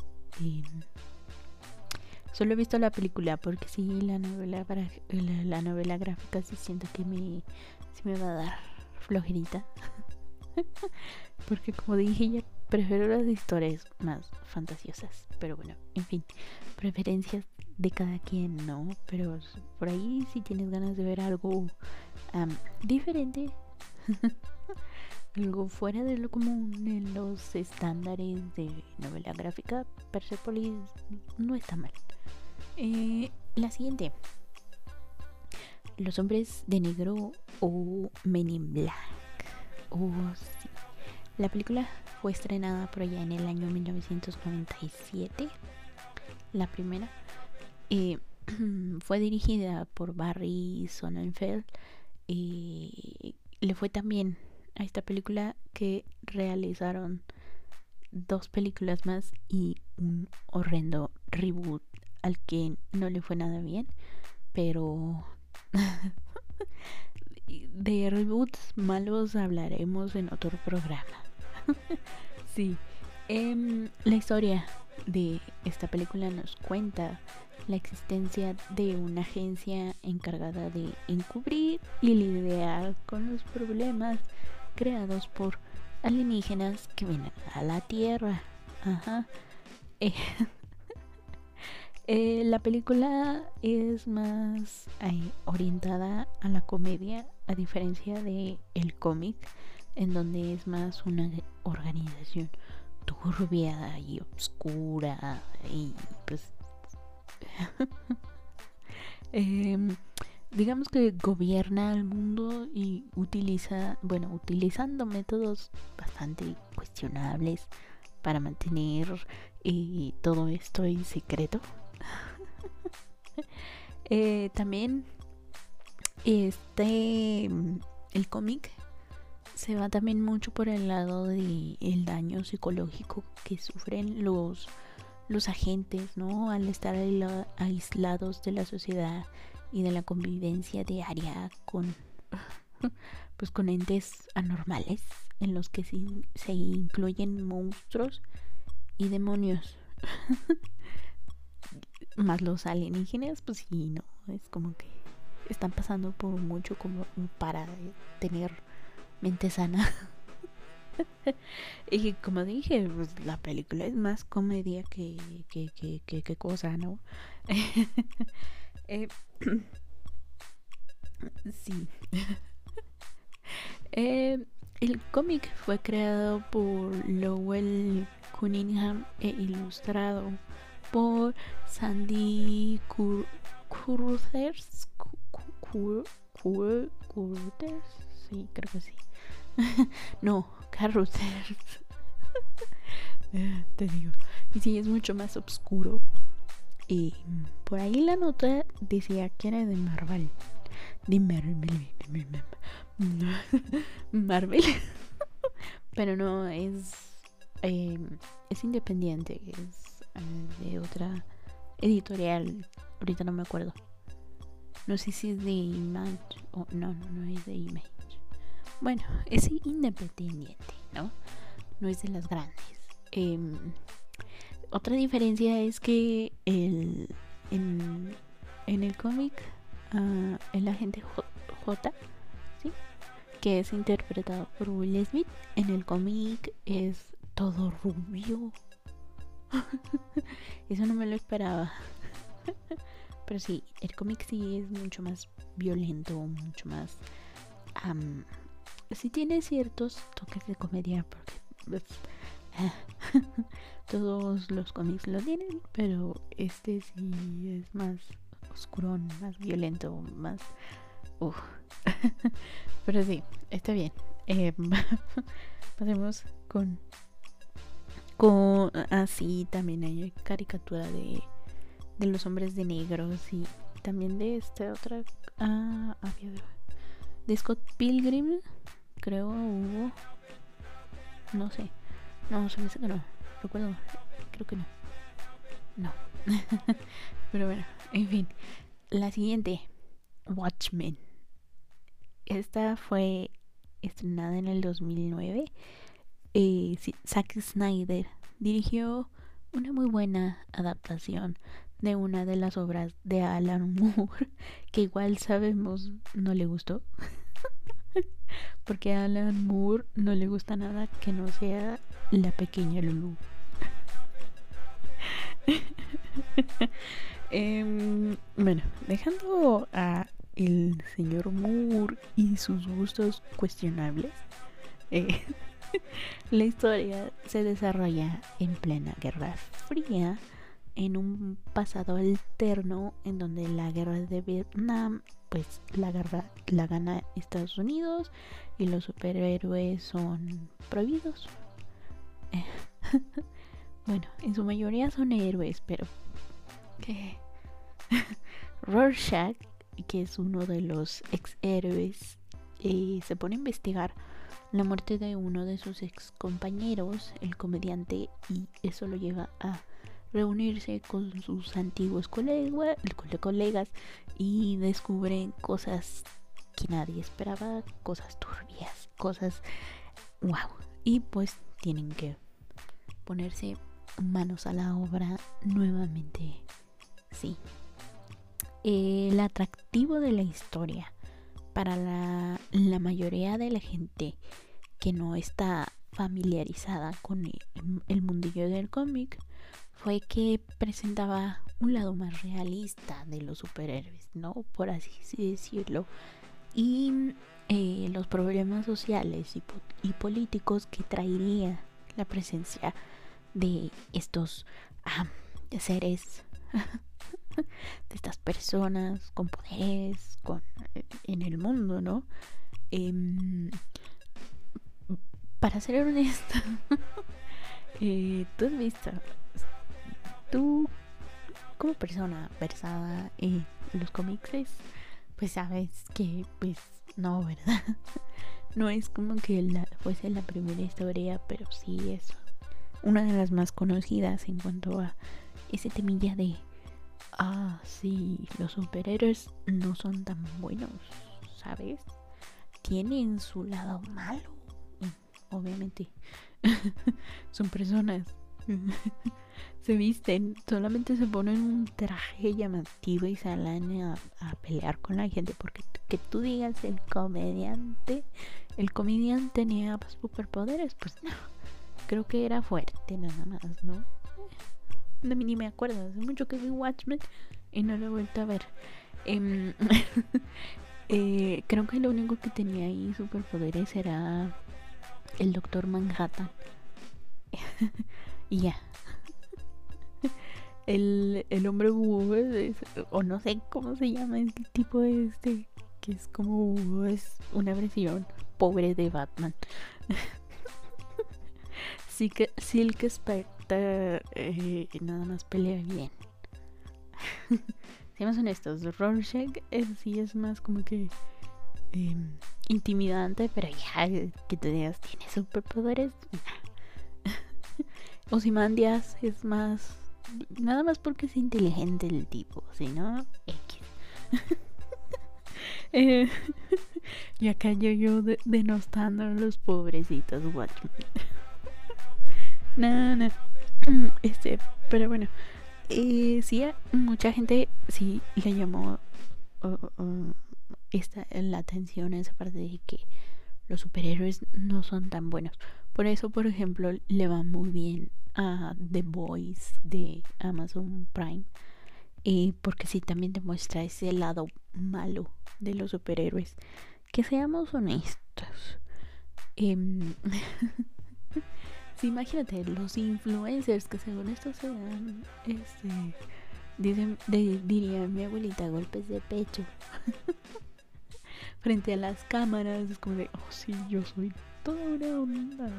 solo he visto la película porque sí, la novela la, novela gráfica sí siento que me, me va a dar flojerita. porque como dije ya prefiero las historias más fantasiosas. Pero bueno, en fin, preferencias de cada quien, ¿no? Pero por ahí si tienes ganas de ver algo diferente. algo fuera de lo común en los estándares de novela gráfica, Persepolis no está mal. Eh, la siguiente. Los hombres de negro o Men in Black. Oh, sí. La película fue estrenada por allá en el año 1997. La primera. Eh, fue dirigida por Barry Sonnenfeld. Y le fue también a esta película que realizaron dos películas más y un horrendo reboot al que no le fue nada bien, pero de reboots malos hablaremos en otro programa. sí, em, la historia de esta película nos cuenta la existencia de una agencia encargada de encubrir y lidiar con los problemas creados por alienígenas que vienen a la Tierra. Ajá. Eh, eh, la película es más orientada a la comedia, a diferencia de el cómic, en donde es más una organización turbia y oscura y pues em, digamos que gobierna el mundo y utiliza, bueno, utilizando métodos bastante cuestionables para mantener eh, todo esto en secreto. Eh, también este el cómic se va también mucho por el lado de el daño psicológico que sufren los los agentes, ¿no? Al estar aislados de la sociedad y de la convivencia diaria con pues con entes anormales en los que se, incluyen monstruos y demonios más los alienígenas pues sí no es como que están pasando por mucho como para tener mente sana y como dije pues la película es más comedia que que, que, que cosa no Eh, sí. Eh, el cómic fue creado por Lowell Cunningham e ilustrado por Sandy. Curters. Sí, creo que sí. no, Carruthers. Te digo. Y sí, es mucho más oscuro. Y por ahí la nota decía que era de Marvel. De Marvel. Marvel. Pero no, es. Eh, es independiente. Es eh, de otra editorial. Ahorita no me acuerdo. No sé si es de Image o no, no, no es de Image. Bueno, es independiente, ¿no? No es de las grandes. Em, otra diferencia es que el, en, el cómic, uh, el agente J, que es interpretado por Will Smith, en el cómic es todo rubio. Eso no me lo esperaba. Pero sí, el cómic sí es mucho más violento, mucho más... sí tiene ciertos toques de comedia, porque todos los cómics lo tienen, pero este sí es más oscurón, más violento, más... pero sí, está bien. Eh, pasemos con... Con... Así ah, también hay caricatura de de los hombres de negros y también de esta otra ah, había de Scott Pilgrim creo hubo no sé no se me hace que no recuerdo creo que no no pero bueno en fin la siguiente Watchmen esta fue estrenada en el 2009 eh, Zack Snyder dirigió una muy buena adaptación de una de las obras de Alan Moore, que igual sabemos no le gustó. Porque a Alan Moore no le gusta nada que no sea la pequeña Lulu. Em, bueno, dejando a el señor Moore y sus gustos cuestionables, eh, la historia se desarrolla en plena Guerra Fría en un pasado alterno en donde la guerra de Vietnam pues la guerra gana Estados Unidos y los superhéroes son prohibidos. Bueno en su mayoría son héroes pero Rorschach que es uno de los ex héroes eh, se pone a investigar la muerte de uno de sus ex compañeros el comediante y eso lo lleva a reunirse con sus antiguos colegas y descubren cosas que nadie esperaba, cosas turbias, cosas wow. Y pues tienen que ponerse manos a la obra nuevamente. Sí. El atractivo de la historia para la, mayoría de la gente que no está familiarizada con el, el mundillo del cómic fue que presentaba un lado más realista de los superhéroes, ¿no? Por así decirlo. Y eh, los problemas sociales y, políticos que traería la presencia de estos seres, de estas personas con poderes con, en el mundo, ¿no? Em, para ser honesta, eh, tú has visto tú como persona versada en los cómics pues sabes que pues no, ¿verdad? no es como que fuese la primera historia, pero sí es una de las más conocidas en cuanto a ese temilla de ah, sí, los superhéroes no son tan buenos, ¿sabes? Tienen su lado malo. obviamente son personas se visten, solamente se ponen un traje llamativo y salen a, pelear con la gente. Porque que tú digas el comediante, el comediante tenía superpoderes, pues no. Creo que era fuerte nada más, ¿no? No, ni me acuerdo, hace mucho que vi Watchmen y no lo he vuelto a ver. Em, eh, creo que lo único que tenía ahí superpoderes era el Doctor Manhattan. y ya. el, el hombre búho, es- o no sé cómo se llama el tipo este, que es como búho, es una versión pobre de Batman. Silk Spectre eh, nada más pelea bien. Seamos honestos, Rorschach eh, sí es más como que em, intimidante, pero ya que te digas tiene superpoderes. Ozymandias es más nada más porque es inteligente el tipo, si no X. Eh, y acá yo yo de- denostando a los pobrecitos Watchmen. No, no. Este, pero bueno. Eh, sí, mucha gente sí le llamó esta, la atención a esa parte de que los superhéroes no son tan buenos. Por eso, por ejemplo, le va muy bien a The Boys de Amazon Prime. Y porque sí, también demuestra ese lado malo de los superhéroes. Que seamos honestos. em, Imagínate, los influencers que según esto se dan, este, dicen, diría mi abuelita, golpes de pecho. Frente a las cámaras, es como de, oh sí, yo soy toda una onda.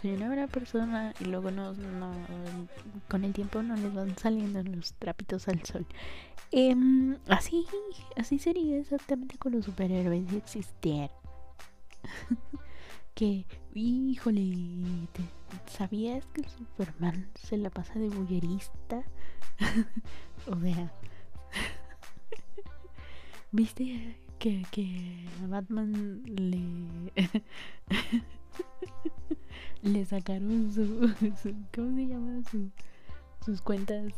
Soy una buena persona y luego no, con el tiempo no les van saliendo los trapitos al sol. Em, así, así sería exactamente con los superhéroes si existieran. que, híjole, ¿te- ¿sabías que Superman se la pasa de bullerista? o sea, ¿viste que, que a Batman le... le sacaron su, ¿Cómo se llama? Su- sus cuentas...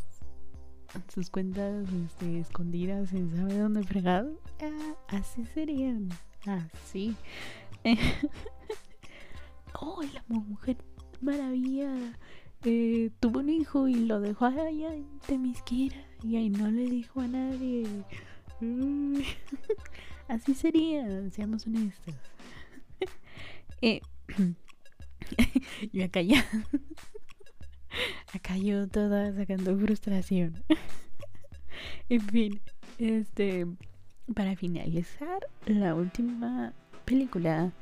Sus cuentas este, escondidas en sabe dónde fregado. Ah, así serían. Así. Oh, la mujer maravilla eh, tuvo un hijo y lo dejó allá en Temisquira y ahí no le dijo a nadie. Uy, Así sería, seamos honestos. Eh, y acá ya. Acá yo toda sacando frustración. en fin, este. Para finalizar, la última película,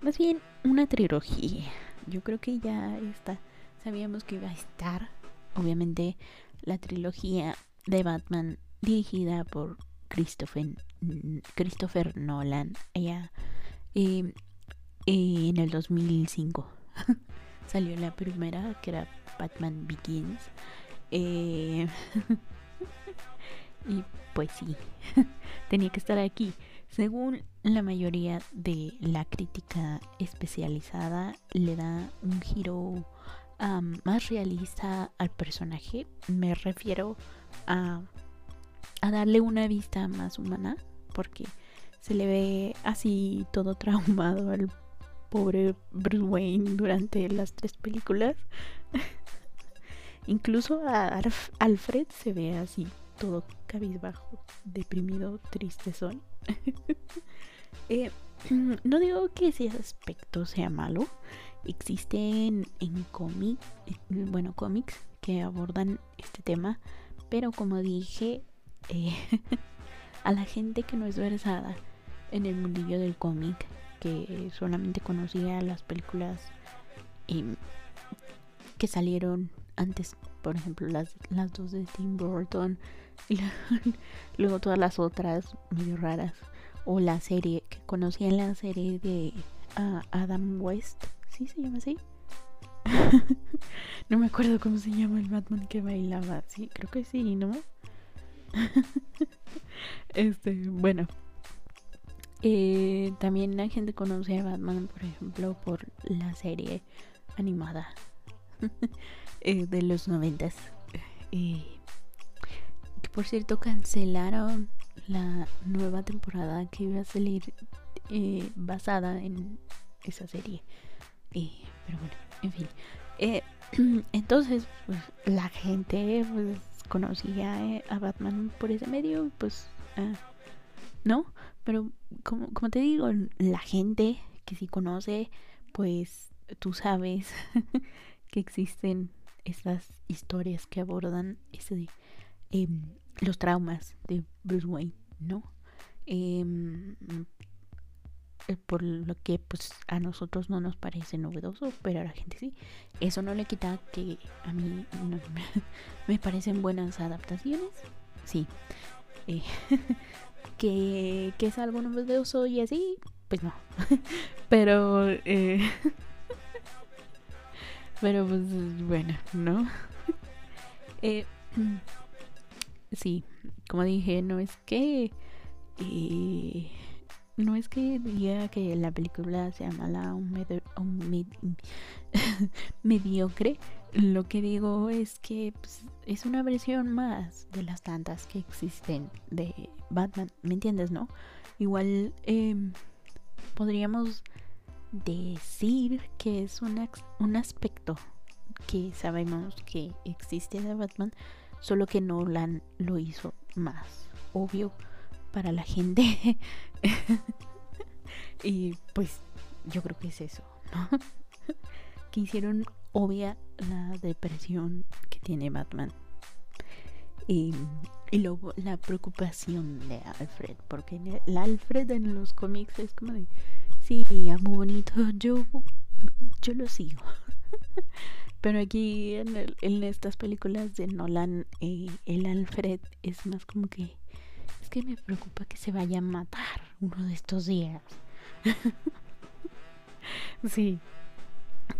más bien una trilogía. Yo creo que ya está. Sabíamos que iba a estar, obviamente, la trilogía de Batman dirigida por Christopher, Christopher Nolan. Ella, eh, eh, en el 2005 salió la primera, que era Batman Begins. Eh, y pues sí, tenía que estar aquí. Según la mayoría de la crítica especializada, le da un giro más realista al personaje. Me refiero a, a darle una vista más humana, porque se le ve así todo traumado al pobre Bruce Wayne durante las tres películas. Incluso a Alf- Alfred se ve así todo cabizbajo, deprimido, tristezón. Eh, no digo que ese aspecto sea malo. Existen en cómic, eh, bueno, cómics que abordan este tema, pero como dije, eh, a la gente que no es versada en el mundillo del cómic, que solamente conocía las películas em, que salieron antes, por ejemplo, las, las dos de Tim Burton, y luego todas las otras medio raras, o la serie, que conocían la serie de ah, Adam West, ¿sí se llama así? no me acuerdo cómo se llama el Batman que bailaba, sí, creo que sí, ¿no? este, bueno. Eh, también la gente conoce a Batman, por ejemplo, por la serie animada eh, de los noventas. Eh, que por cierto cancelaron la nueva temporada que iba a salir eh, basada en esa serie. Eh, pero bueno, en fin. Eh, entonces, pues la gente pues, conocía eh, a Batman por ese medio, pues, ah, ¿no? Pero como, como te digo, la gente que sí conoce, pues tú sabes que existen estas historias que abordan ese, em, los traumas de Bruce Wayne, ¿no? Em, eh, por lo que pues a nosotros no nos parece novedoso, pero a la gente sí. Eso no le quita que a mí me, parecen buenas adaptaciones. Sí. Eh, que, que, es algo novedoso y así, pues no. pero... Eh, pero pues bueno, ¿no? Sí, como dije, no es que... Eh, no es que diga que la película sea mala o, mediocre. Lo que digo es que pues, es una versión más de las tantas que existen de Batman. ¿Me entiendes, no? Igual em, podríamos decir que es un, un aspecto que sabemos que existe de Batman, solo que Nolan lo hizo más obvio para la gente. y pues yo creo que es eso, ¿no? que hicieron obvia la depresión que tiene Batman. Y, y luego la preocupación de Alfred, porque el Alfred en los cómics es como de, sí, muy bonito, yo, yo lo sigo. Pero aquí en, en, estas películas de Nolan, eh, el Alfred es más como que que me preocupa que se vaya a matar uno de estos días. sí.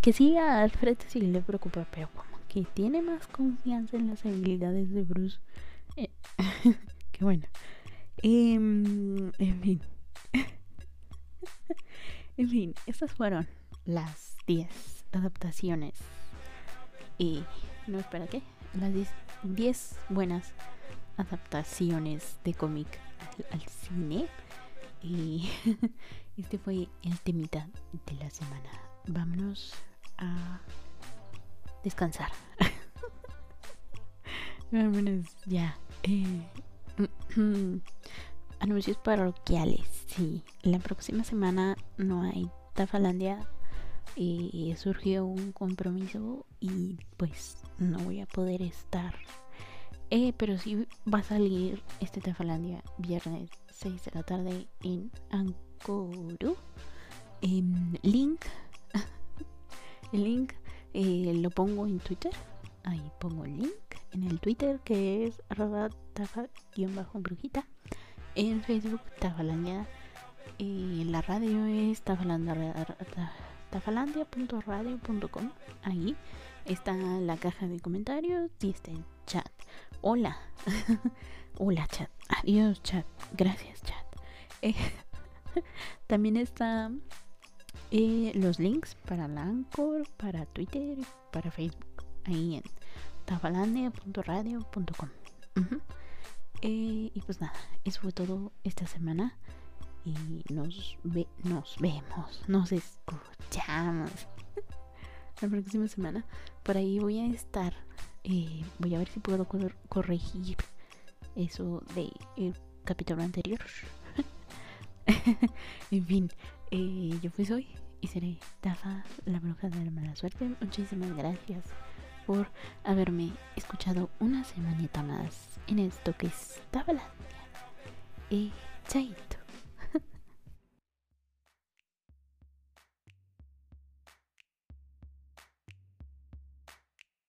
Que sí, a Alfred sí le preocupa, pero como que tiene más confianza en las habilidades de Bruce. Eh, qué bueno. Em, en fin. en fin, estas fueron las 10 adaptaciones. Y. No, espera, ¿qué? Las 10 buenas adaptaciones de cómic al, cine. Y este fue el temita de la semana. Vámonos a descansar. Vámonos ya. Eh, anuncios parroquiales. Sí, la próxima semana no hay Tafalandia. Y surgió un compromiso y pues no voy a poder estar eh, pero sí va a salir este Tefalandia viernes 6 de la tarde en Ancoru. Em, link. el link eh, lo pongo en Twitter. Ahí pongo el link en el Twitter que es arroba tafa-brujita. En Facebook Tafalandia. Eh, la radio es tafalandia.radio.com. Ahí está la caja de comentarios y está el chat. Hola. Hola, chat. Adiós, chat. Gracias, chat. Eh, también está eh, los links para la Anchor, para Twitter, para Facebook. Ahí en tafalandia.radio.com. Eh, y pues nada, eso fue todo esta semana. Y nos, ve nos vemos, nos escuchamos la próxima semana. Por ahí voy a estar eh, voy a ver si puedo corregir eso de el capítulo anterior. en fin, eh, yo fui hoy y seré Tafa, la bruja de la mala suerte. Muchísimas gracias por haberme escuchado una semanita más en esto que es Tafalandia. Y chaito.